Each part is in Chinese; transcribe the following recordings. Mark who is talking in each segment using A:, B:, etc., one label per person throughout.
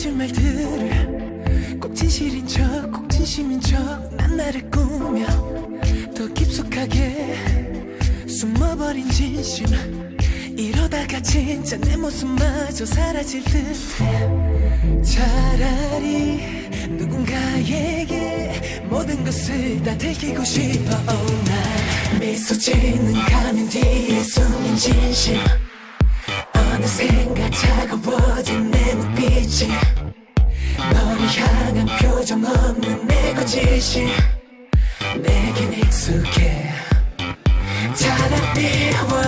A: 거짓말들을 꼭 진실인 척 꼭 진심인 척 난 나를 꾸며 더 깊숙하게 숨어버린 진심. 이러다가 진짜 내 모습마저 사라질 듯해. 차라리 누군가에게 모든 것을 다 들키고 싶어. Oh, 날 미소 짓는 가면 뒤에 숨긴 진심 어느샌가 차가워진 내 눈빛이 너를 향한 표정 없는 내 거짓이 내겐 익숙해. 차라리 I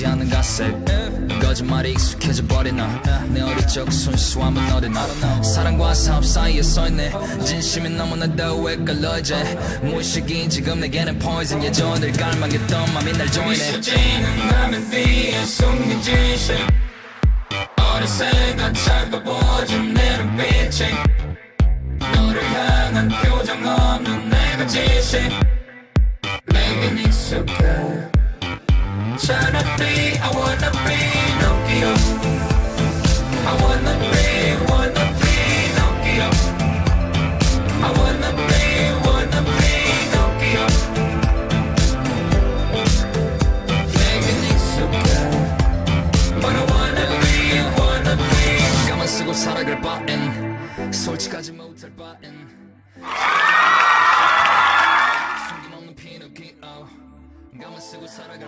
B: 들통나지 않은 가색 거짓말이 익숙해져 버린 나? 내 어릴 적 순수함은 어디나? 사랑과 사업 사이에 서 있네. 진심이 너무나도 헷갈려 이제. 무의식이 지금 내게는 poison. 예전을 갈망했던 맘이 날 조이네
C: 지는 라면 뒤에 숨긴 진심 어느새가 차가워진 내 눈빛이. 너를 향한 표정 없는 내가 짓이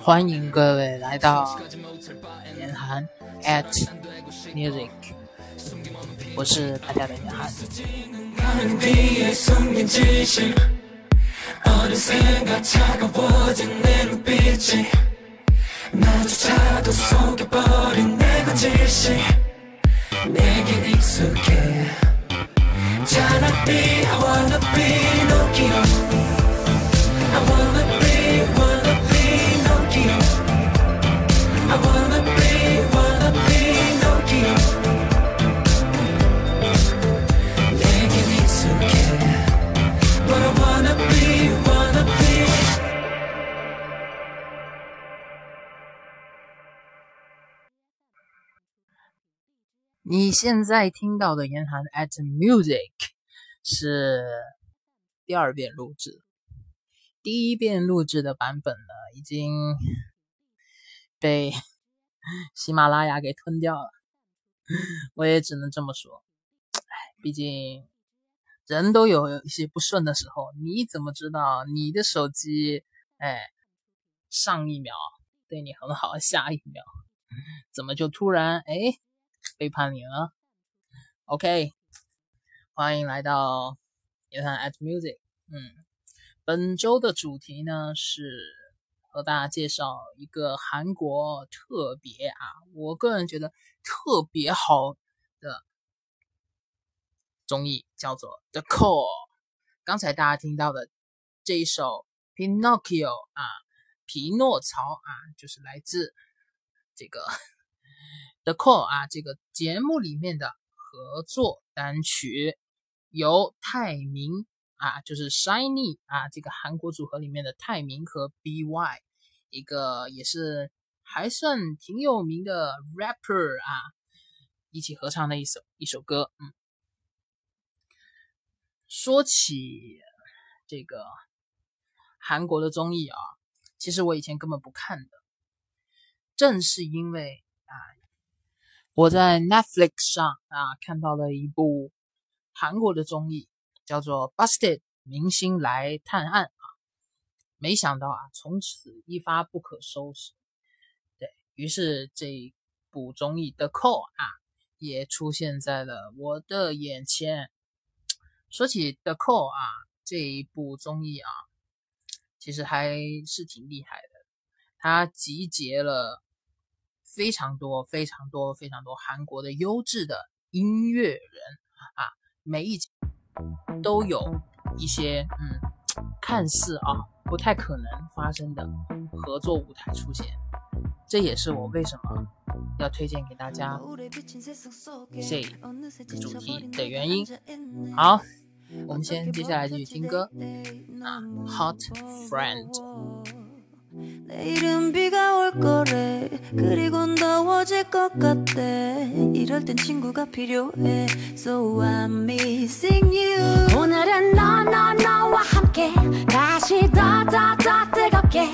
D: 欢迎各位来到严寒 at music，我是大家的严寒。你现在听到的严寒 at music 是第二遍录制，第一遍录制的版本呢已经被喜马拉雅给吞掉了，我也只能这么说。哎，毕竟人都有一些不顺的时候，你怎么知道你的手机，哎，上一秒对你很好，下一秒 怎么就突然哎？背叛你了。OK，欢迎来到严谈 at music。嗯，本周的主题呢是和大家介绍一个韩国特别啊，我个人觉得特别好的综艺，叫做《The Call》。刚才大家听到的这一首《Pinocchio》啊，皮诺曹啊，就是来自这个。The Call 啊，这个节目里面的合作单曲由泰明啊，就是 Shiny 啊，这个韩国组合里面的泰明和 BY，一个也是还算挺有名的 rapper 啊，一起合唱的一首一首歌。嗯，说起这个韩国的综艺啊，其实我以前根本不看的，正是因为啊。我在 Netflix 上啊看到了一部韩国的综艺，叫做《Busted 明星来探案》啊，没想到啊从此一发不可收拾。对于是这部综艺的 Call 啊也出现在了我的眼前。说起 The Call 啊这一部综艺啊，其实还是挺厉害的，它集结了。非常多、非常多、非常多韩国的优质的音乐人啊，每一集都有一些嗯看似啊不太可能发生的合作舞台出现，这也是我为什么要推荐给大家这主题的原因。好，我们先接下来继续听歌啊，Hot Friend。
E: 내일은 비가 올 거래. 그리곤 더워질 것 같대 이럴 땐 친구가 필요해. So I'm missing you.
F: 오늘은 너 너 너와 함께 다시 더 더 더 뜨겁게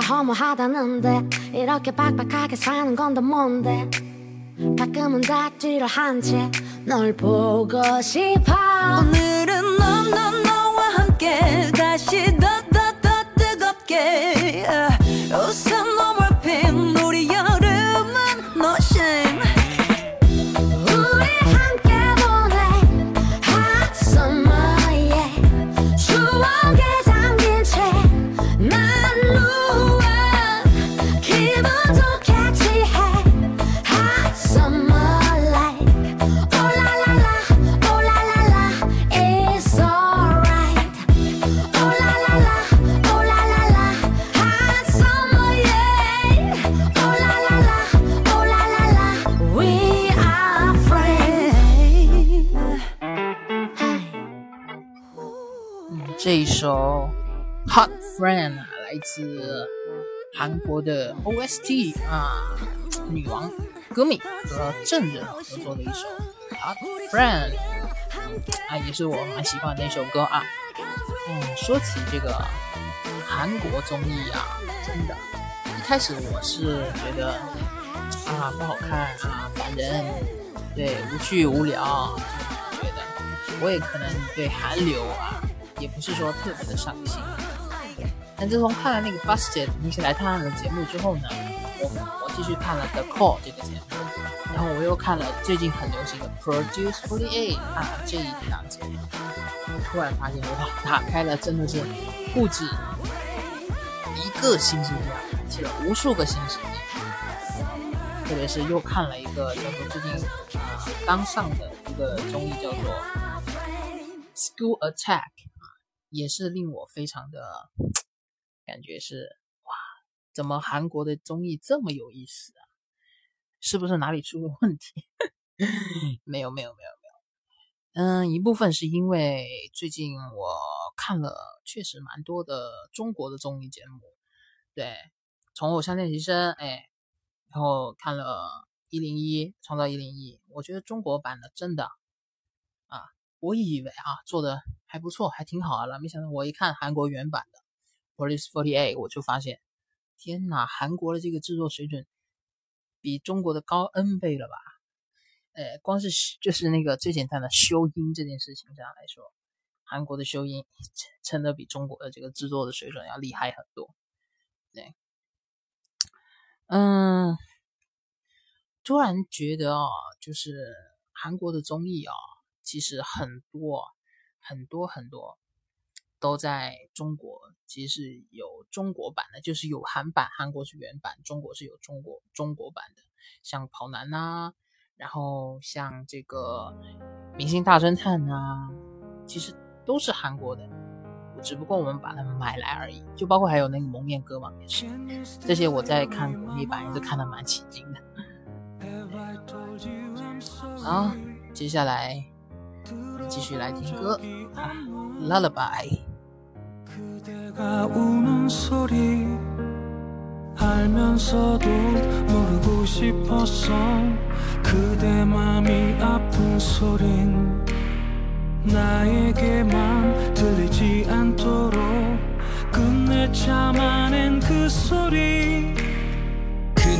F: 다 허무하다는데 이렇게 빡빡하게 사는 건 더 뭔데? 가끔은 다 뒤로 한채 널 보고 싶어.
E: 오늘은 넌넌 너와 함께 다시 더 더 더 뜨겁게. 우
D: 这一首《Hot Friend》，来自韩国的 OST 啊，女王歌迷和证人合作的一首《Hot Friend》啊，也是我蛮喜欢的一首歌啊。嗯，说起这个韩国综艺啊，真的，一开始我是觉得啊不好看啊，烦人，对，无趣无聊，觉得我也可能对韩流啊。也不是说特别的上心。但自从看了那个 Busted 一起来探案的节目之后呢，我我继续看了 The Call 这个节目，然后我又看了最近很流行的 Produce 48啊这一档节目，突然发现哇，打开了真的是不止一个新世界，开启了无数个新世界。特别是又看了一个叫做最近啊、刚上的一个综艺，叫做 School Attack。也是令我非常的感觉是哇，怎么韩国的综艺这么有意思啊？是不是哪里出了问题？没有没有没有没有，嗯，一部分是因为最近我看了确实蛮多的中国的综艺节目，对，从偶像练习生哎，然后看了一零一创造一零一，我觉得中国版的真的啊。我以为啊做的还不错，还挺好啊了，没想到我一看韩国原版的《Police Forty Eight》，我就发现，天呐，韩国的这个制作水准比中国的高 N 倍了吧？呃，光是就是那个最简单的修音这件事情上来说，韩国的修音真的比中国的这个制作的水准要厉害很多。对，嗯，突然觉得啊，就是韩国的综艺啊。其实很多很多很多都在中国，其实有中国版的，就是有韩版，韩国是原版，中国是有中国中国版的，像跑男呐、啊，然后像这个明星大侦探呐、啊，其实都是韩国的，只不过我们把它买来而已。就包括还有那个蒙面歌王，也是，这些我在看国内版也是看的蛮起劲的。啊，接下来。继续来听歌啊，Lullaby。
A: 그대가 우는 소리 알면서도 모르고 싶었어 그대 맘이 아픈 소린 나에게만 들리지 않도록 끝내 참아낸 그 소리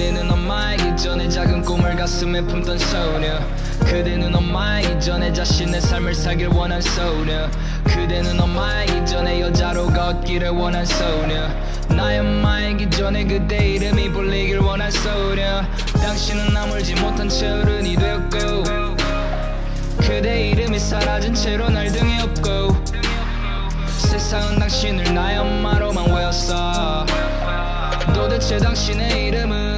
B: 그대는 엄마이기 전에 작은 꿈을 가슴에 품던 소녀. 그대는 엄마이기 전에 자신의 삶을 살길 원한 소녀. 그대는 엄마이기 전에 여자로 걷기를 원한 소녀. 나의 엄마이기 전에 그대 이름이 불리길 원한 소녀. 당신은 아물지 못한 채 어른이 되었고 그대 이름이 사라진 채로 날 등에 업고 세상은 당신을 나의 엄마로만 외웠어. 도대체 당신의 이름은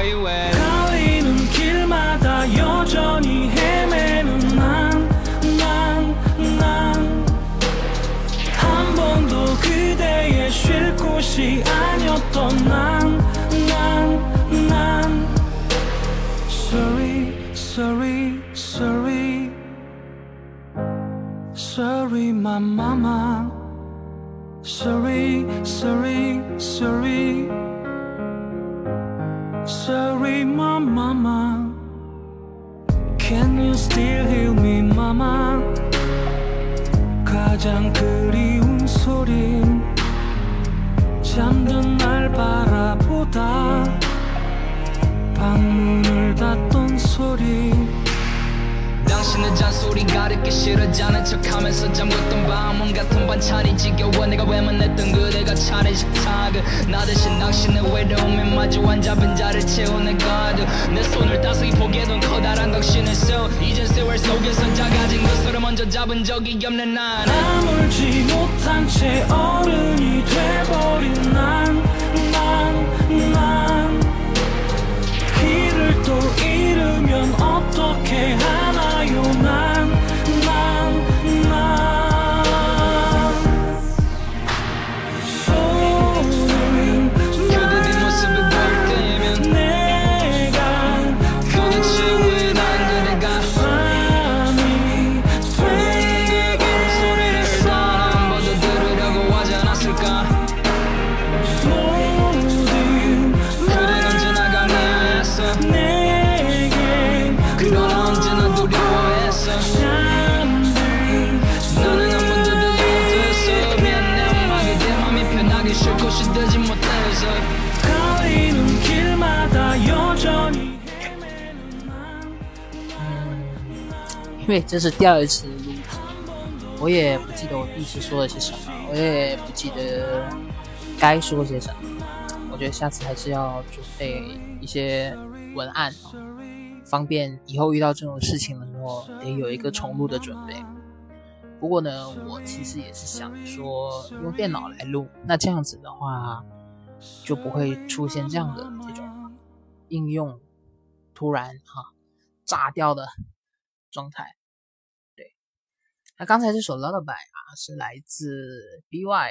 A: 갈리는 길마다 여전히 헤매는 난난난 한 번도 그대의 쉴 곳이 아니었던 난난난 Sorry sorry sorry Sorry my mama Sorry sorry sorry Sorry, my mama. Can you still hear me, mama? 가장 그리운 소리. 잠든 날 바라보다
B: 당신의 잔소리가 듣기 싫어지 않은 척하면서 잠겼던 밤문 같은 반찬이 지겨워 내가 외면했던 그대가 차린 식탁을. 나 대신 당신의 외로움에 마주한 잡은 자를 채우는 가드. 내 손을 따스히 포개던 커다란 당신의 손 이젠 세월 속에서 작아진 것으로 먼저 잡은 적이 없는. 난
A: 아물지 못한 채 어른이 돼버린 난, 난,
D: 为这是第二次录制，我也不记得我第一次说了些什么，我也不记得该说些什么。我觉得下次还是要准备一些文案哦，方便以后遇到这种事情的时候得有一个重录的准备。不过呢，我其实也是想说用电脑来录，那这样子的话就不会出现这样的这种应用突然哈、炸掉的状态。那刚才这首 Lullaby 啊，是来自 BY，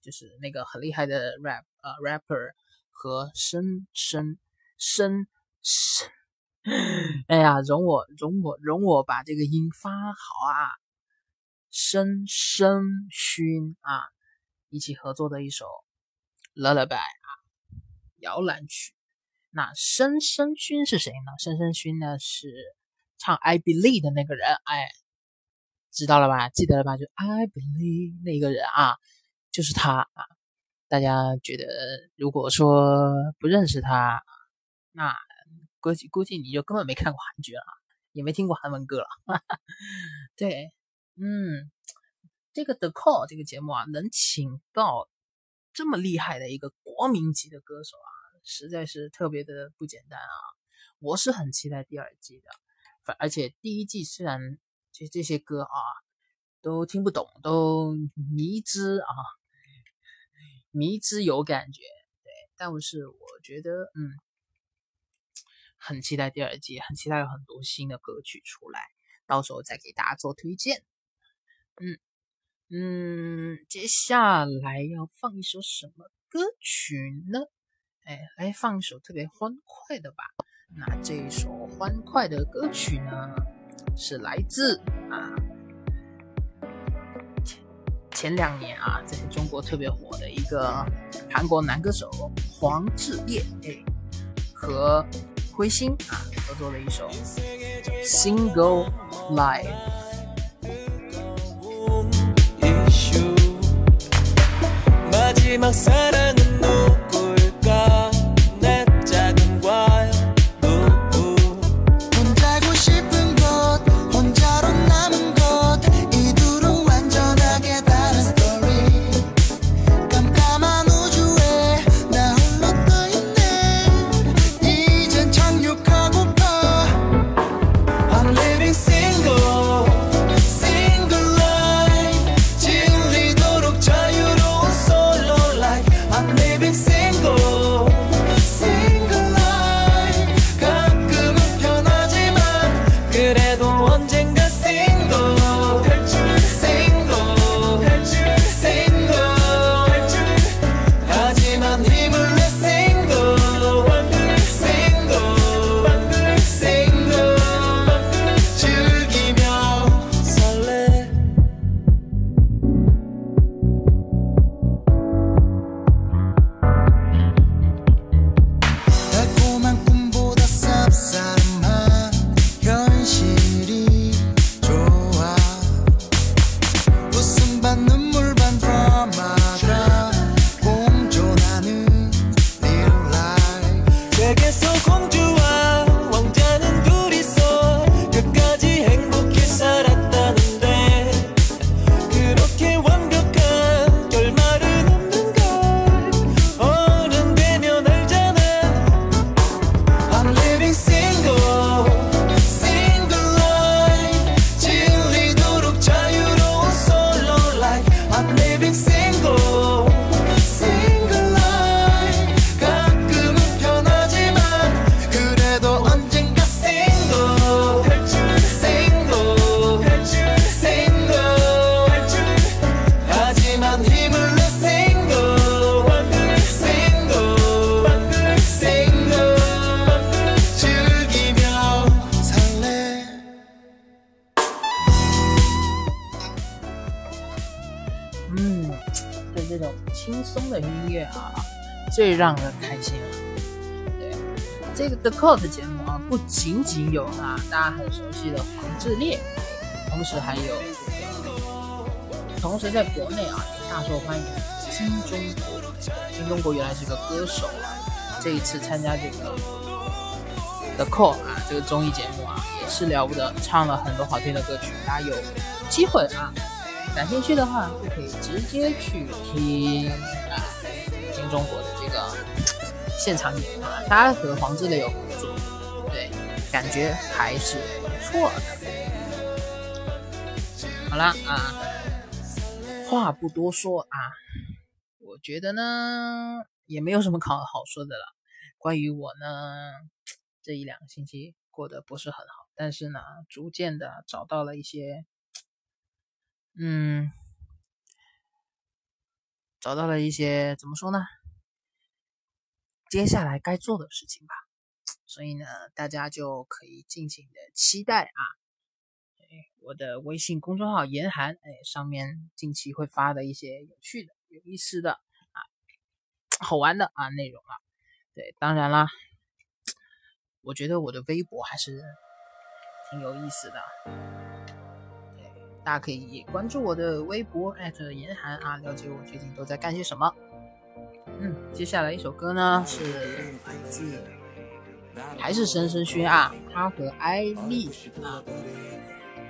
D: 就是那个很厉害的 rap 呃 rapper 和深深深深，哎呀，容我容我容我把这个音发好啊，深深勋啊，一起合作的一首 Lullaby 啊，摇篮曲。那深深勋是谁呢？深深勋呢是唱 I Believe 的那个人，哎，知道了吧？记得了吧？就 I Believe 那个人啊，就是他啊。大家觉得，如果说不认识他，那估计估计你就根本没看过韩剧了，也没听过韩文歌了。对，嗯，这个 The Call 这个节目啊，能请到这么厉害的一个国民级的歌手啊，实在是特别的不简单啊！我是很期待第二季的，反而且第一季虽然这这些歌啊都听不懂，都迷之啊，迷之有感觉，对，但是我觉得嗯，很期待第二季，很期待有很多新的歌曲出来，到时候再给大家做推荐。嗯嗯，接下来要放一首什么歌曲呢？哎，来放一首特别欢快的吧。那这一首欢快的歌曲呢，是来自啊前前两年啊在中国特别火的一个韩国男歌手黄致列，哎，和灰心啊合作的一首《Single Life》。
G: 이슈 마지막 사랑
D: 这个 The Cult 节目啊，不仅仅有啊大家很熟悉的黄致列，同时还有这个，同时在国内啊也大受欢迎的金钟国。金钟国原来是个歌手啊，这一次参加这个 The Cult 啊这个综艺节目啊，也是了不得，唱了很多好听的歌曲，大家有机会啊。感兴趣的话，就可以直接去听啊金钟国的现场演啊，他和黄志磊有合作，对，感觉还是不错的。好啦啊，话不多说啊，我觉得呢也没有什么好好说的了。关于我呢，这一两个星期过得不是很好，但是呢，逐渐的找到了一些。嗯，找到了一些怎么说呢？接下来该做的事情吧。所以呢，大家就可以尽情的期待啊！哎，我的微信公众号“严寒”哎，上面近期会发的一些有趣的、有意思的啊、好玩的啊内容啊。对，当然啦，我觉得我的微博还是挺有意思的。对大家可以关注我的微博严寒啊，了解我最近都在干些什么。嗯，接下来一首歌呢是来自还是申申轩啊，他和艾丽啊，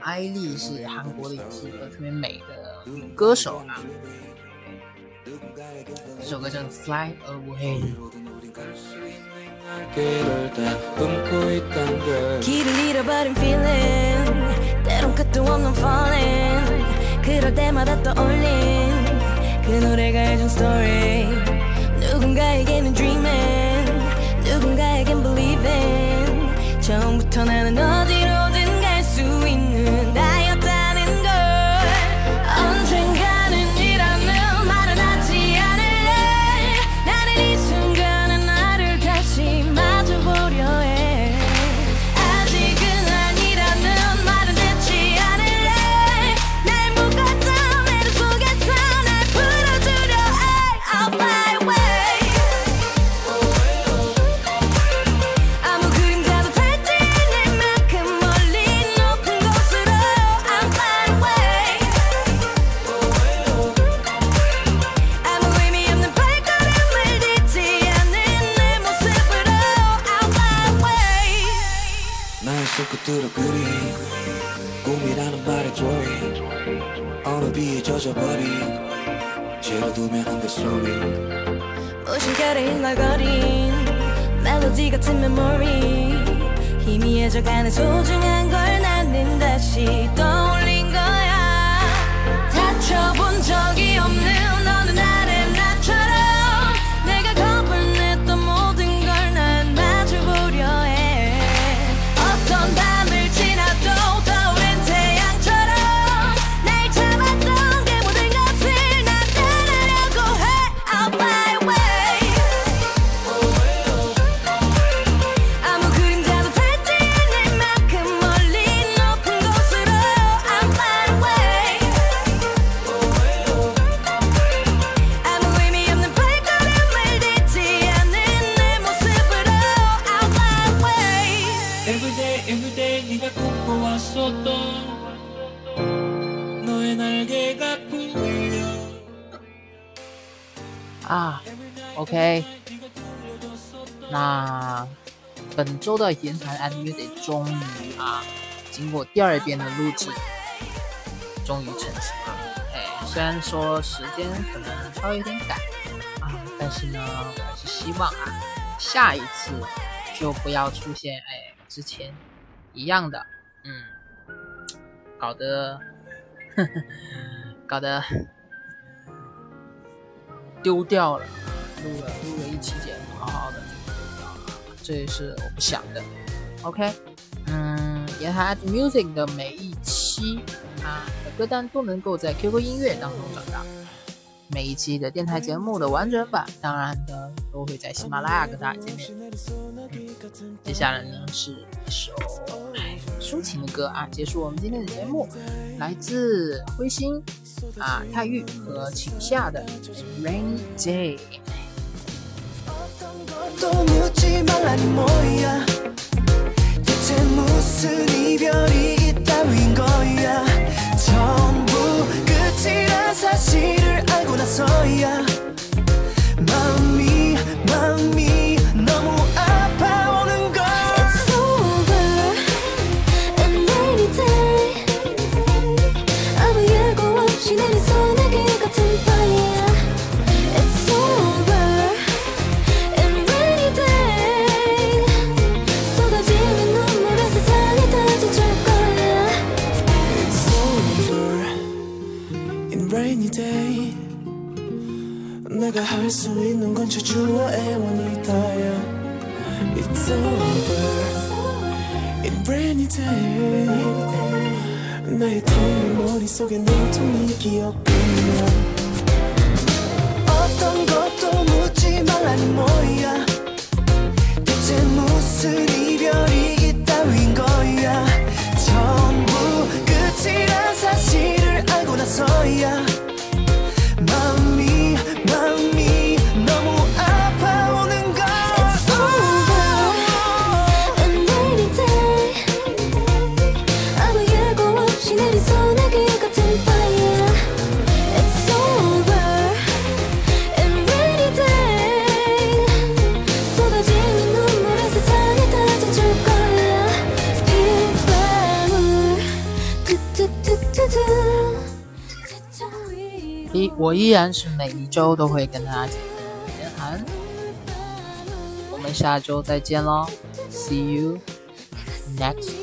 D: 艾丽是韩国的也是一个特别美的女歌手啊。这首歌叫《Fly Away》。
E: 길을 잃어버린 feeling 때론 끝도 없는 falling 그럴 때마다 떠올린 그 노래가 해준 story 누군가에게는 dreaming 누군가에겐 believing 처음부터 나는 어디
D: ，OK，那本周的言谈 MV 得终于啊，经过第二遍的录制，终于成型了。哎，虽然说时间可能稍微有点赶啊，但是呢，我还是希望啊，下一次就不要出现哎之前一样的，嗯，搞得，呵 呵搞得。丢掉了，录了录了一期节目，好好的，这也是我不想的。OK，嗯，言谈 at music 的每一期啊的歌单都能够在 QQ 音乐当中找到，每一期的电台节目的完整版，当然的都会在喜马拉雅跟大家见面。嗯、接下来呢是一首抒情的歌啊，结束我们今天的节目。来自灰心啊、泰玉和请夏的《Rainy Day》。
E: 또 묻지 말라는 뭐야. 대체 무슨 이별이 있다윈 거야. 전부 끝이란 사실을 알고 나서야. 마음이 마음이
G: day.
E: 내가 할 수 있는 건 저주와 애원이 다야. It's over. in rainy day. 나의 텅빈 머릿속에 온통 네 기억뿐이야 어떤 것도 묻지 말라는 뭐야. 대체 무슨 이별이 있다윈 거야. 전부 끝이란 사실을 알고 나서야
D: 依我依然是每一周都会跟大家见面的严寒，我们下周再见喽，See you next。